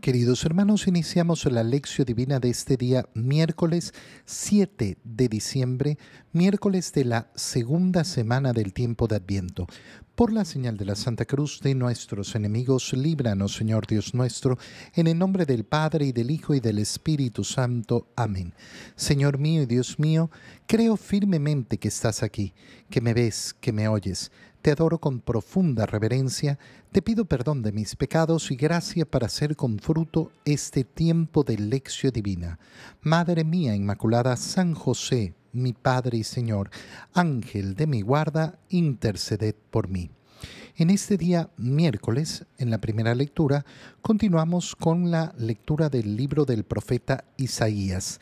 Queridos hermanos, iniciamos la lección divina de este día, miércoles 7 de diciembre, miércoles de la segunda semana del tiempo de Adviento. Por la señal de la Santa Cruz de nuestros enemigos, líbranos, Señor Dios nuestro, en el nombre del Padre y del Hijo y del Espíritu Santo. Amén. Señor mío y Dios mío, creo firmemente que estás aquí, que me ves, que me oyes. Te adoro con profunda reverencia, te pido perdón de mis pecados y gracia para hacer con fruto este tiempo de lección divina. Madre mía Inmaculada, San José, mi Padre y Señor, Ángel de mi guarda, interceded por mí. En este día miércoles, en la primera lectura, continuamos con la lectura del libro del profeta Isaías,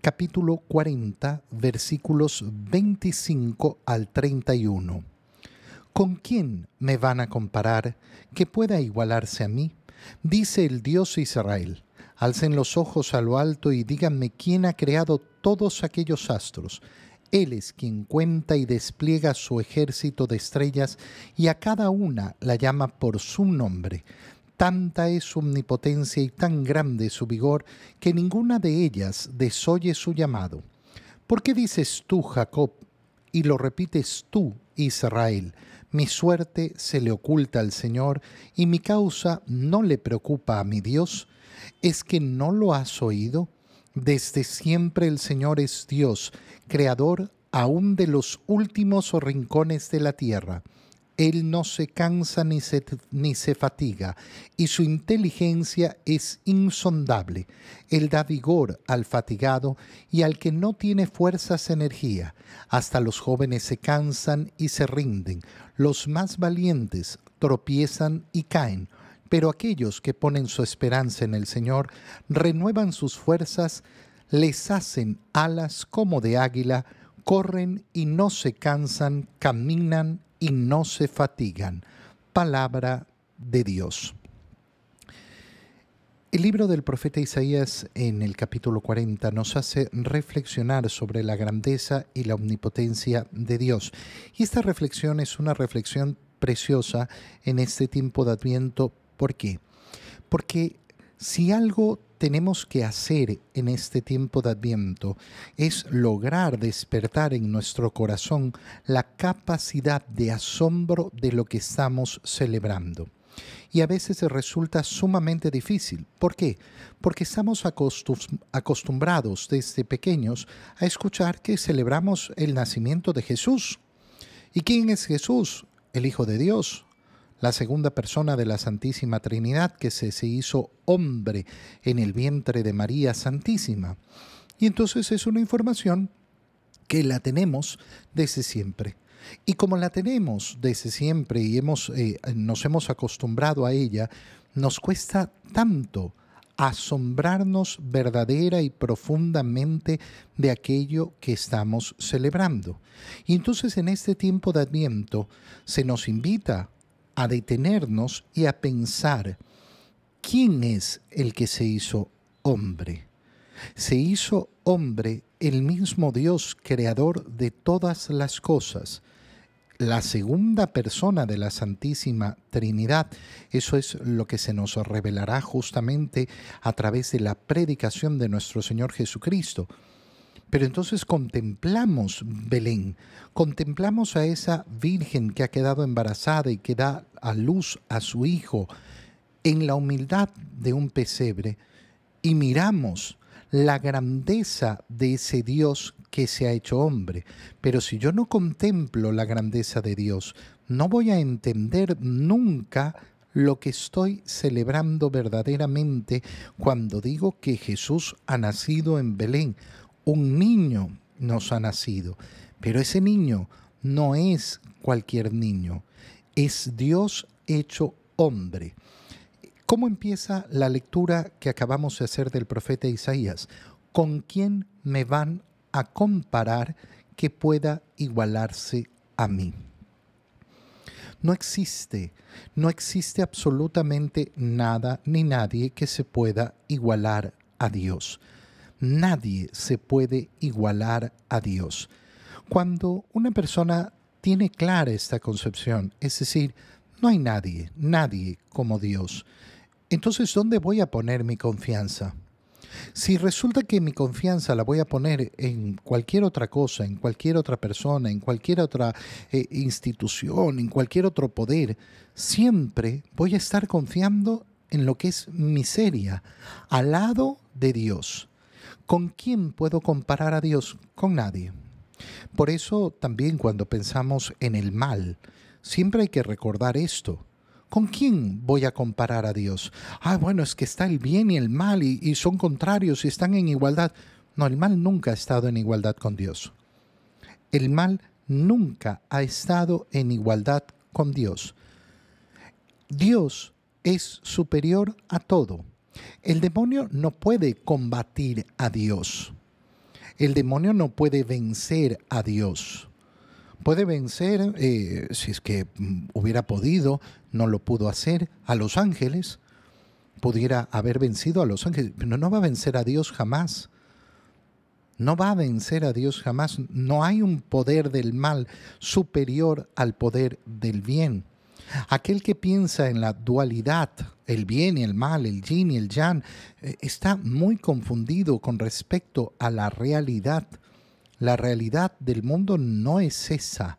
capítulo 40, versículos 25 al 31. ¿Con quién me van a comparar que pueda igualarse a mí? Dice el Dios Israel. Alcen los ojos a lo alto y díganme quién ha creado todos aquellos astros. Él es quien cuenta y despliega su ejército de estrellas y a cada una la llama por su nombre. Tanta es su omnipotencia y tan grande su vigor que ninguna de ellas desoye su llamado. ¿Por qué dices tú, Jacob, y lo repites tú, Israel? Mi suerte se le oculta al Señor y mi causa no le preocupa a mi Dios. ¿Es que no lo has oído? Desde siempre el Señor es Dios, creador aún de los últimos rincones de la tierra. Él no se cansa ni se, ni se fatiga, y su inteligencia es insondable. Él da vigor al fatigado y al que no tiene fuerzas energía. Hasta los jóvenes se cansan y se rinden. Los más valientes tropiezan y caen. Pero aquellos que ponen su esperanza en el Señor renuevan sus fuerzas, les hacen alas como de águila, corren y no se cansan, caminan y no se fatigan. Palabra de Dios. El libro del profeta Isaías en el capítulo 40 nos hace reflexionar sobre la grandeza y la omnipotencia de Dios. Y esta reflexión es una reflexión preciosa en este tiempo de Adviento. ¿Por qué? Porque si algo tenemos que hacer en este tiempo de Adviento es lograr despertar en nuestro corazón la capacidad de asombro de lo que estamos celebrando. Y a veces resulta sumamente difícil. ¿Por qué? Porque estamos acostumbrados desde pequeños a escuchar que celebramos el nacimiento de Jesús. ¿Y quién es Jesús? El Hijo de Dios, la segunda persona de la Santísima Trinidad que se, se hizo hombre en el vientre de María Santísima. Y entonces es una información que la tenemos desde siempre. Y como la tenemos desde siempre y hemos, eh, nos hemos acostumbrado a ella, nos cuesta tanto asombrarnos verdadera y profundamente de aquello que estamos celebrando. Y entonces en este tiempo de Adviento se nos invita a detenernos y a pensar, ¿quién es el que se hizo hombre? Se hizo hombre el mismo Dios creador de todas las cosas, la segunda persona de la Santísima Trinidad. Eso es lo que se nos revelará justamente a través de la predicación de nuestro Señor Jesucristo. Pero entonces contemplamos Belén, contemplamos a esa Virgen que ha quedado embarazada y que da a luz a su Hijo en la humildad de un pesebre y miramos la grandeza de ese Dios que se ha hecho hombre. Pero si yo no contemplo la grandeza de Dios, no voy a entender nunca lo que estoy celebrando verdaderamente cuando digo que Jesús ha nacido en Belén, un niño nos ha nacido, pero ese niño no es cualquier niño, es Dios hecho hombre. ¿Cómo empieza la lectura que acabamos de hacer del profeta Isaías? ¿Con quién me van a comparar que pueda igualarse a mí? No existe, no existe absolutamente nada ni nadie que se pueda igualar a Dios nadie se puede igualar a Dios. Cuando una persona tiene clara esta concepción, es decir, no hay nadie, nadie como Dios, entonces ¿dónde voy a poner mi confianza? Si resulta que mi confianza la voy a poner en cualquier otra cosa, en cualquier otra persona, en cualquier otra eh, institución, en cualquier otro poder, siempre voy a estar confiando en lo que es miseria, al lado de Dios. ¿Con quién puedo comparar a Dios? Con nadie. Por eso también cuando pensamos en el mal, siempre hay que recordar esto. ¿Con quién voy a comparar a Dios? Ah, bueno, es que está el bien y el mal y, son contrarios y están en igualdad. No, el mal nunca ha estado en igualdad con Dios. El mal nunca ha estado en igualdad con Dios. Dios es superior a todo. El demonio no puede combatir a Dios. El demonio no puede vencer a Dios. Puede vencer, eh, si es que mm, hubiera podido, no lo pudo hacer, a los ángeles. Pudiera haber vencido a los ángeles, pero no va a vencer a Dios jamás. No va a vencer a Dios jamás. No hay un poder del mal superior al poder del bien. Aquel que piensa en la dualidad, el bien y el mal, el yin y el yang, eh, está muy confundido con respecto a la realidad. La realidad del mundo no es esa.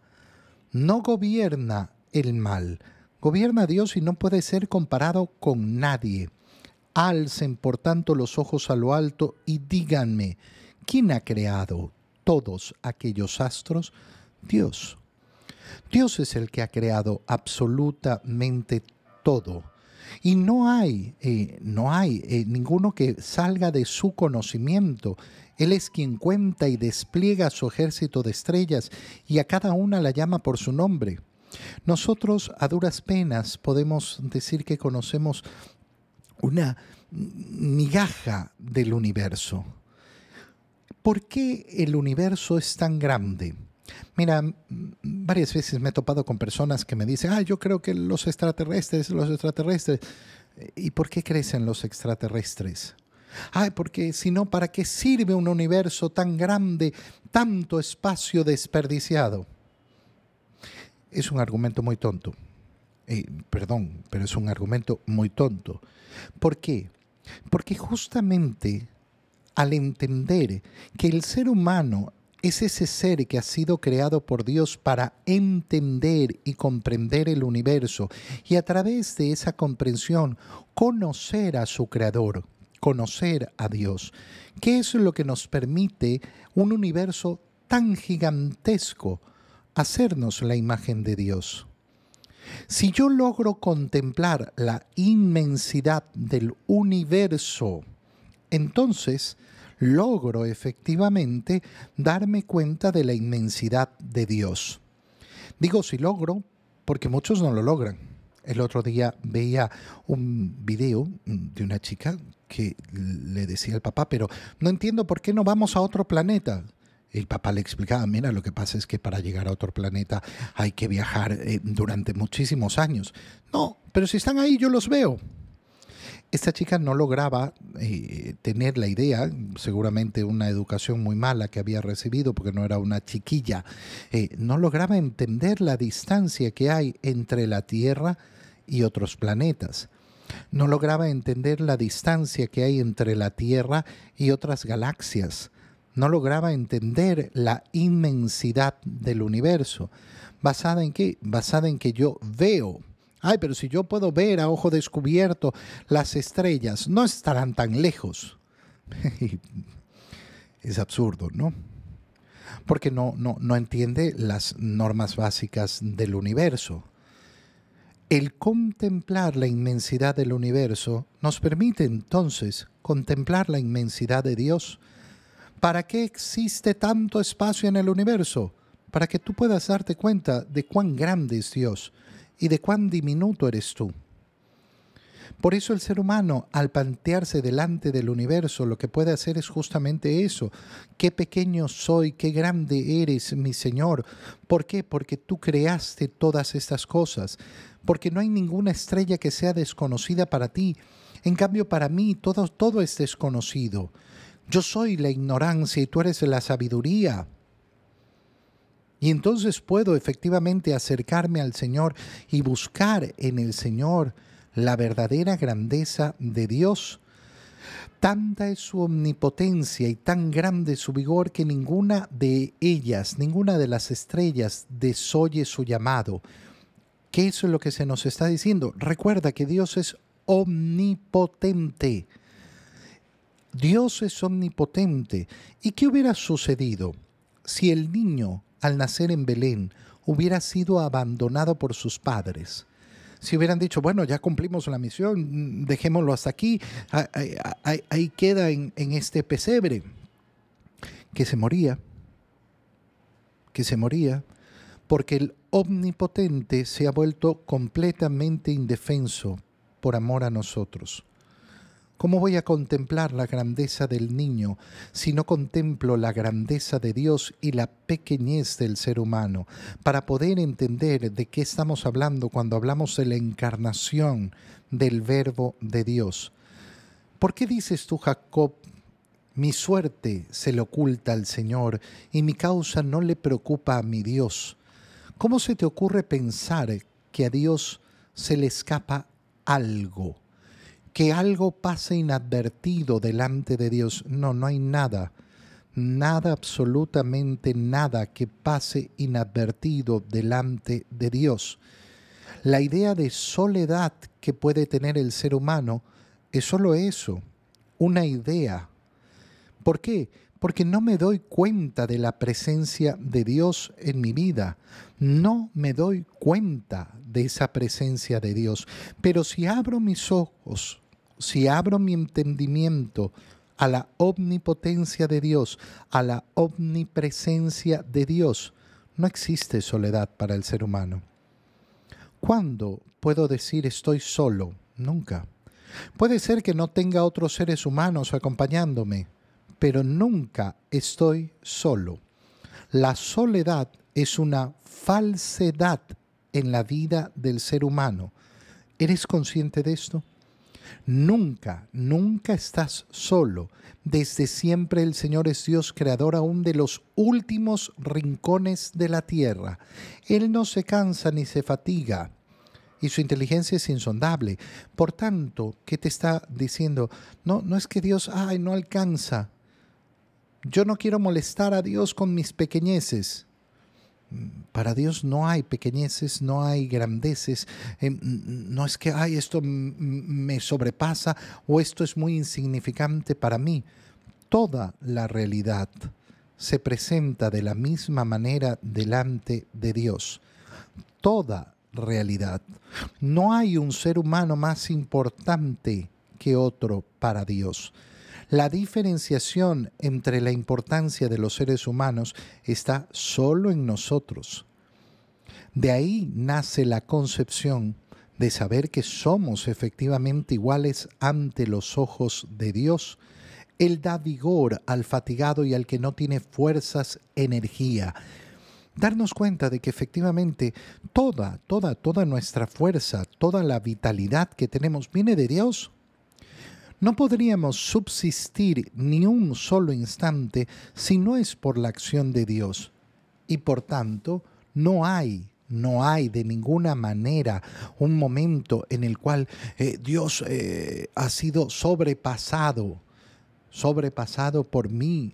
No gobierna el mal. Gobierna Dios y no puede ser comparado con nadie. Alcen por tanto los ojos a lo alto y díganme, ¿quién ha creado todos aquellos astros? Dios. Dios es el que ha creado absolutamente todo. Y no hay, eh, no hay eh, ninguno que salga de su conocimiento. Él es quien cuenta y despliega su ejército de estrellas y a cada una la llama por su nombre. Nosotros a duras penas podemos decir que conocemos una migaja del universo. ¿Por qué el universo es tan grande? Mira, varias veces me he topado con personas que me dicen, ah, yo creo que los extraterrestres, los extraterrestres. ¿Y por qué crecen los extraterrestres? Ay, porque si no, ¿para qué sirve un universo tan grande, tanto espacio desperdiciado? Es un argumento muy tonto. Eh, perdón, pero es un argumento muy tonto. ¿Por qué? Porque justamente al entender que el ser humano es ese ser que ha sido creado por Dios para entender y comprender el universo y a través de esa comprensión conocer a su creador, conocer a Dios. ¿Qué es lo que nos permite un universo tan gigantesco hacernos la imagen de Dios? Si yo logro contemplar la inmensidad del universo, entonces logro efectivamente darme cuenta de la inmensidad de Dios. Digo si logro, porque muchos no lo logran. El otro día veía un video de una chica que le decía al papá, pero no entiendo por qué no vamos a otro planeta. El papá le explicaba, mira, lo que pasa es que para llegar a otro planeta hay que viajar eh, durante muchísimos años. No, pero si están ahí yo los veo. Esta chica no lograba eh, tener la idea, seguramente una educación muy mala que había recibido porque no era una chiquilla, eh, no lograba entender la distancia que hay entre la Tierra y otros planetas. No lograba entender la distancia que hay entre la Tierra y otras galaxias. No lograba entender la inmensidad del universo. ¿Basada en qué? Basada en que yo veo Ay, pero si yo puedo ver a ojo descubierto las estrellas, no estarán tan lejos. es absurdo, ¿no? Porque no, no, no entiende las normas básicas del universo. El contemplar la inmensidad del universo nos permite entonces contemplar la inmensidad de Dios. ¿Para qué existe tanto espacio en el universo? Para que tú puedas darte cuenta de cuán grande es Dios y de cuán diminuto eres tú. Por eso el ser humano, al plantearse delante del universo, lo que puede hacer es justamente eso. Qué pequeño soy, qué grande eres, mi Señor. ¿Por qué? Porque tú creaste todas estas cosas. Porque no hay ninguna estrella que sea desconocida para ti. En cambio, para mí todo, todo es desconocido. Yo soy la ignorancia y tú eres la sabiduría. Y entonces puedo efectivamente acercarme al Señor y buscar en el Señor la verdadera grandeza de Dios. Tanta es su omnipotencia y tan grande su vigor que ninguna de ellas, ninguna de las estrellas desoye su llamado. ¿Qué es lo que se nos está diciendo? Recuerda que Dios es omnipotente. Dios es omnipotente. ¿Y qué hubiera sucedido si el niño, al nacer en Belén, hubiera sido abandonado por sus padres? Si hubieran dicho, bueno, ya cumplimos la misión, dejémoslo hasta aquí, ahí, queda en, en este pesebre, que se moría, que se moría, porque el omnipotente se ha vuelto completamente indefenso por amor a nosotros. ¿Cómo voy a contemplar la grandeza del niño si no contemplo la grandeza de Dios y la pequeñez del ser humano? Para poder entender de qué estamos hablando cuando hablamos de la encarnación del verbo de Dios. ¿Por qué dices tú, Jacob, mi suerte se le oculta al Señor y mi causa no le preocupa a mi Dios? ¿Cómo se te ocurre pensar que a Dios se le escapa algo? Que algo pase inadvertido delante de Dios. No, no hay nada, nada, absolutamente nada que pase inadvertido delante de Dios. La idea de soledad que puede tener el ser humano es solo eso, una idea. ¿Por qué? Porque no me doy cuenta de la presencia de Dios en mi vida. No me doy cuenta de esa presencia de Dios. Pero si abro mis ojos si abro mi entendimiento a la omnipotencia de Dios, a la omnipresencia de Dios, no existe soledad para el ser humano. ¿Cuándo puedo decir estoy solo? Nunca. Puede ser que no tenga otros seres humanos acompañándome, pero nunca estoy solo. La soledad es una falsedad en la vida del ser humano. ¿Eres consciente de esto? Nunca, nunca estás solo. Desde siempre el Señor es Dios creador aún de los últimos rincones de la tierra. Él no se cansa ni se fatiga y su inteligencia es insondable. Por tanto, ¿qué te está diciendo? No, no es que Dios, ay, no alcanza. Yo no quiero molestar a Dios con mis pequeñeces. Para Dios no hay pequeñeces, no hay grandeces, em, no es que, ay, esto me sobrepasa o esto es muy insignificante para mí. Toda la realidad se presenta de la misma manera delante de Dios. Toda realidad. No hay un ser humano más importante que otro para Dios. La diferenciación entre la importancia de los seres humanos está solo en nosotros. De ahí nace la concepción de saber que somos efectivamente iguales ante los ojos de Dios. Él da vigor al fatigado y al que no tiene fuerzas, energía. Darnos cuenta de que efectivamente toda, toda, toda nuestra fuerza, toda la vitalidad que tenemos viene de Dios. No podríamos subsistir ni un solo instante si no es por la acción de Dios. Y por tanto, no hay no hay de ninguna manera un momento en el cual eh, Dios eh, ha sido sobrepasado, sobrepasado por mí,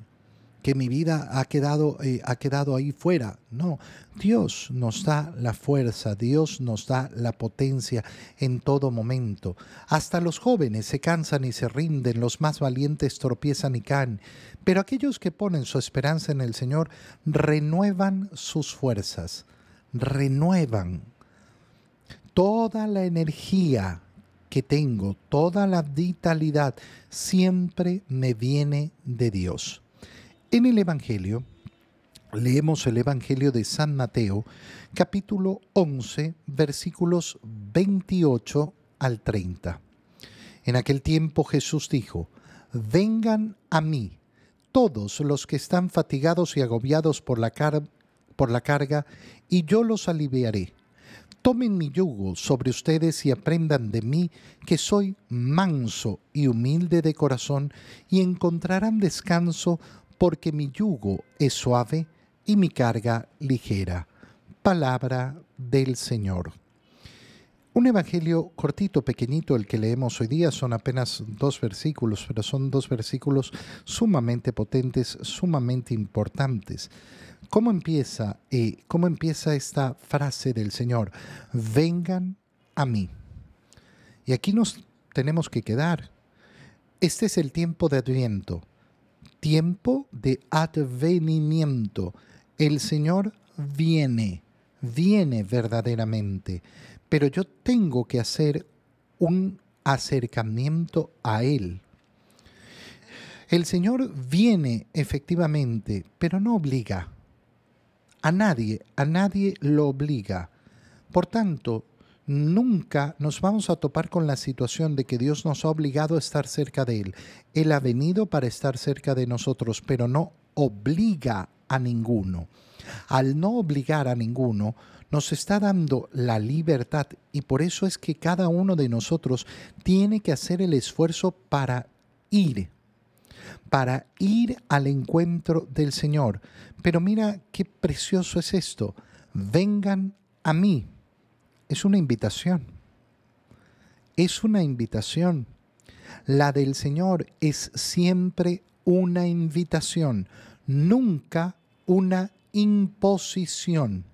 que mi vida ha quedado, eh, ha quedado ahí fuera. No, Dios nos da la fuerza, Dios nos da la potencia en todo momento. Hasta los jóvenes se cansan y se rinden, los más valientes tropiezan y caen, pero aquellos que ponen su esperanza en el Señor renuevan sus fuerzas, renuevan toda la energía que tengo, toda la vitalidad, siempre me viene de Dios. En el Evangelio, leemos el Evangelio de San Mateo, capítulo 11, versículos 28 al 30. En aquel tiempo Jesús dijo, Vengan a mí todos los que están fatigados y agobiados por la, por la carga, y yo los aliviaré. Tomen mi yugo sobre ustedes y aprendan de mí, que soy manso y humilde de corazón, y encontrarán descanso porque mi yugo es suave y mi carga ligera. Palabra del Señor. Un evangelio cortito, pequeñito, el que leemos hoy día, son apenas dos versículos, pero son dos versículos sumamente potentes, sumamente importantes. ¿Cómo empieza, eh, ¿Cómo empieza esta frase del Señor? Vengan a mí. Y aquí nos tenemos que quedar. Este es el tiempo de Adviento, tiempo de advenimiento. El Señor viene, viene verdaderamente pero yo tengo que hacer un acercamiento a Él. El Señor viene efectivamente, pero no obliga. A nadie, a nadie lo obliga. Por tanto, nunca nos vamos a topar con la situación de que Dios nos ha obligado a estar cerca de Él. Él ha venido para estar cerca de nosotros, pero no obliga a ninguno. Al no obligar a ninguno, nos está dando la libertad y por eso es que cada uno de nosotros tiene que hacer el esfuerzo para ir, para ir al encuentro del Señor. Pero mira qué precioso es esto. Vengan a mí. Es una invitación. Es una invitación. La del Señor es siempre una invitación, nunca una imposición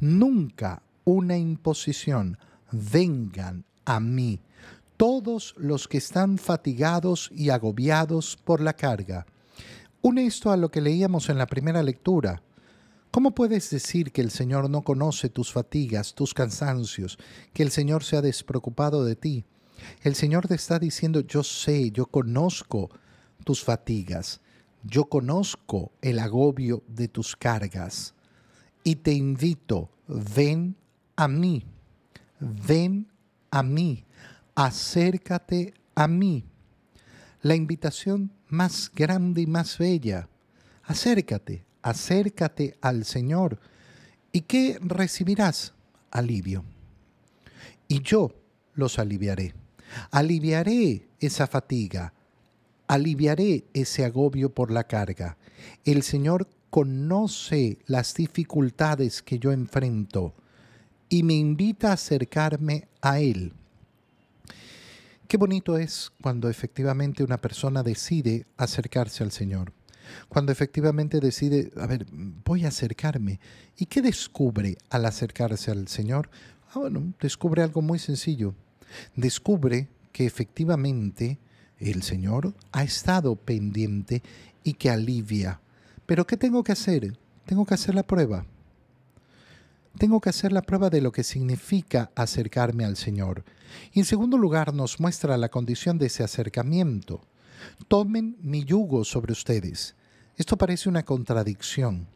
nunca una imposición. Vengan a mí todos los que están fatigados y agobiados por la carga. Une esto a lo que leíamos en la primera lectura. ¿Cómo puedes decir que el Señor no conoce tus fatigas, tus cansancios, que el Señor se ha despreocupado de ti? El Señor te está diciendo, yo sé, yo conozco tus fatigas, yo conozco el agobio de tus cargas y te invito, ven a mí, ven a mí, acércate a mí. La invitación más grande y más bella, acércate, acércate al Señor. ¿Y qué recibirás? Alivio. Y yo los aliviaré. Aliviaré esa fatiga, aliviaré ese agobio por la carga. El Señor conoce las dificultades que yo enfrento y me invita a acercarme a Él. Qué bonito es cuando efectivamente una persona decide acercarse al Señor. Cuando efectivamente decide, a ver, voy a acercarme. ¿Y qué descubre al acercarse al Señor? Ah, bueno, descubre algo muy sencillo. Descubre que efectivamente el Señor ha estado pendiente y que alivia pero ¿qué tengo que hacer? Tengo que hacer la prueba. Tengo que hacer la prueba de lo que significa acercarme al Señor. Y en segundo lugar nos muestra la condición de ese acercamiento. Tomen mi yugo sobre ustedes. Esto parece una contradicción.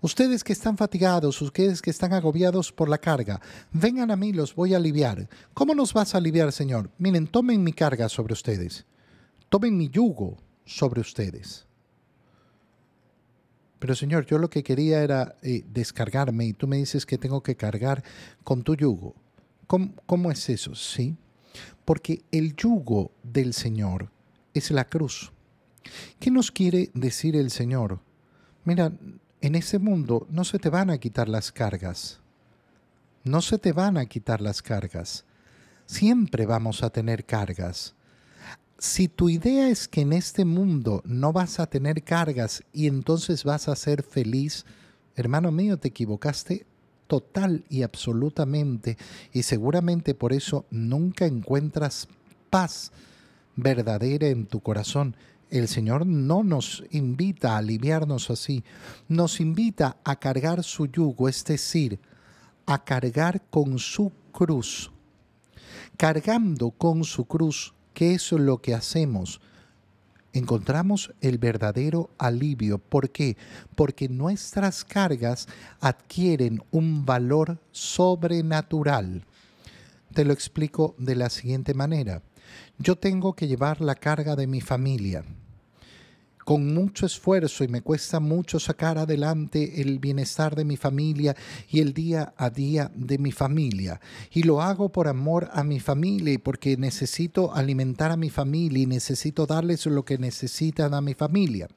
Ustedes que están fatigados, ustedes que están agobiados por la carga, vengan a mí, los voy a aliviar. ¿Cómo nos vas a aliviar, Señor? Miren, tomen mi carga sobre ustedes. Tomen mi yugo sobre ustedes. Pero Señor, yo lo que quería era eh, descargarme y tú me dices que tengo que cargar con tu yugo. ¿Cómo, ¿Cómo es eso? Sí, porque el yugo del Señor es la cruz. ¿Qué nos quiere decir el Señor? Mira, en ese mundo no se te van a quitar las cargas. No se te van a quitar las cargas. Siempre vamos a tener cargas si tu idea es que en este mundo no vas a tener cargas y entonces vas a ser feliz, hermano mío, te equivocaste total y absolutamente y seguramente por eso nunca encuentras paz verdadera en tu corazón. El Señor no nos invita a aliviarnos así, nos invita a cargar su yugo, es decir, a cargar con su cruz. Cargando con su cruz ¿Qué es lo que hacemos? Encontramos el verdadero alivio. ¿Por qué? Porque nuestras cargas adquieren un valor sobrenatural. Te lo explico de la siguiente manera. Yo tengo que llevar la carga de mi familia con mucho esfuerzo y me cuesta mucho sacar adelante el bienestar de mi familia y el día a día de mi familia. Y lo hago por amor a mi familia y porque necesito alimentar a mi familia y necesito darles lo que necesitan a mi familia.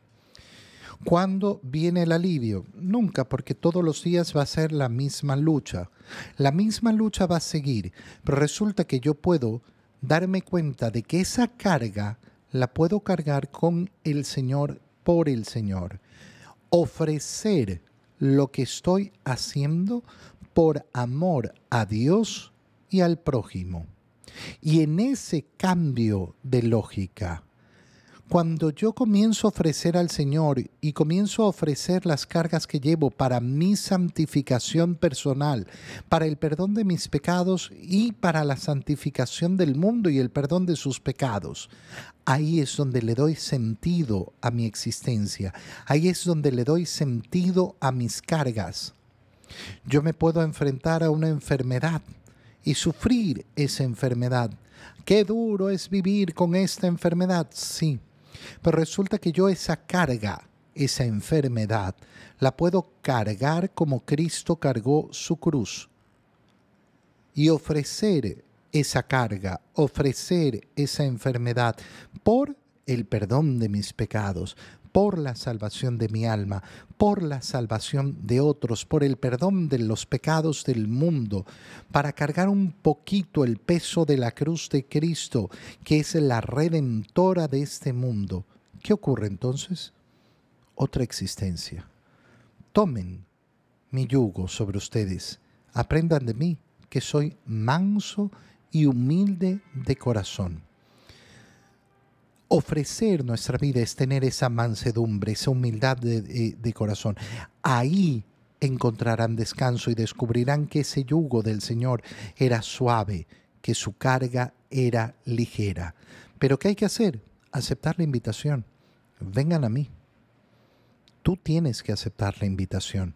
¿Cuándo viene el alivio? Nunca, porque todos los días va a ser la misma lucha. La misma lucha va a seguir, pero resulta que yo puedo darme cuenta de que esa carga la puedo cargar con el Señor por el Señor. Ofrecer lo que estoy haciendo por amor a Dios y al prójimo. Y en ese cambio de lógica, cuando yo comienzo a ofrecer al Señor y comienzo a ofrecer las cargas que llevo para mi santificación personal, para el perdón de mis pecados y para la santificación del mundo y el perdón de sus pecados, ahí es donde le doy sentido a mi existencia, ahí es donde le doy sentido a mis cargas. Yo me puedo enfrentar a una enfermedad y sufrir esa enfermedad. Qué duro es vivir con esta enfermedad, sí. Pero resulta que yo esa carga, esa enfermedad, la puedo cargar como Cristo cargó su cruz. Y ofrecer esa carga, ofrecer esa enfermedad por el perdón de mis pecados, por la salvación de mi alma, por la salvación de otros, por el perdón de los pecados del mundo, para cargar un poquito el peso de la cruz de Cristo, que es la redentora de este mundo. ¿Qué ocurre entonces? Otra existencia. Tomen mi yugo sobre ustedes, aprendan de mí, que soy manso y humilde de corazón ofrecer nuestra vida es tener esa mansedumbre, esa humildad de, corazón. Ahí encontrarán descanso y descubrirán que ese yugo del Señor era suave, que su carga era ligera. Pero ¿qué hay que hacer? Aceptar la invitación. Vengan a mí. Tú tienes que aceptar la invitación.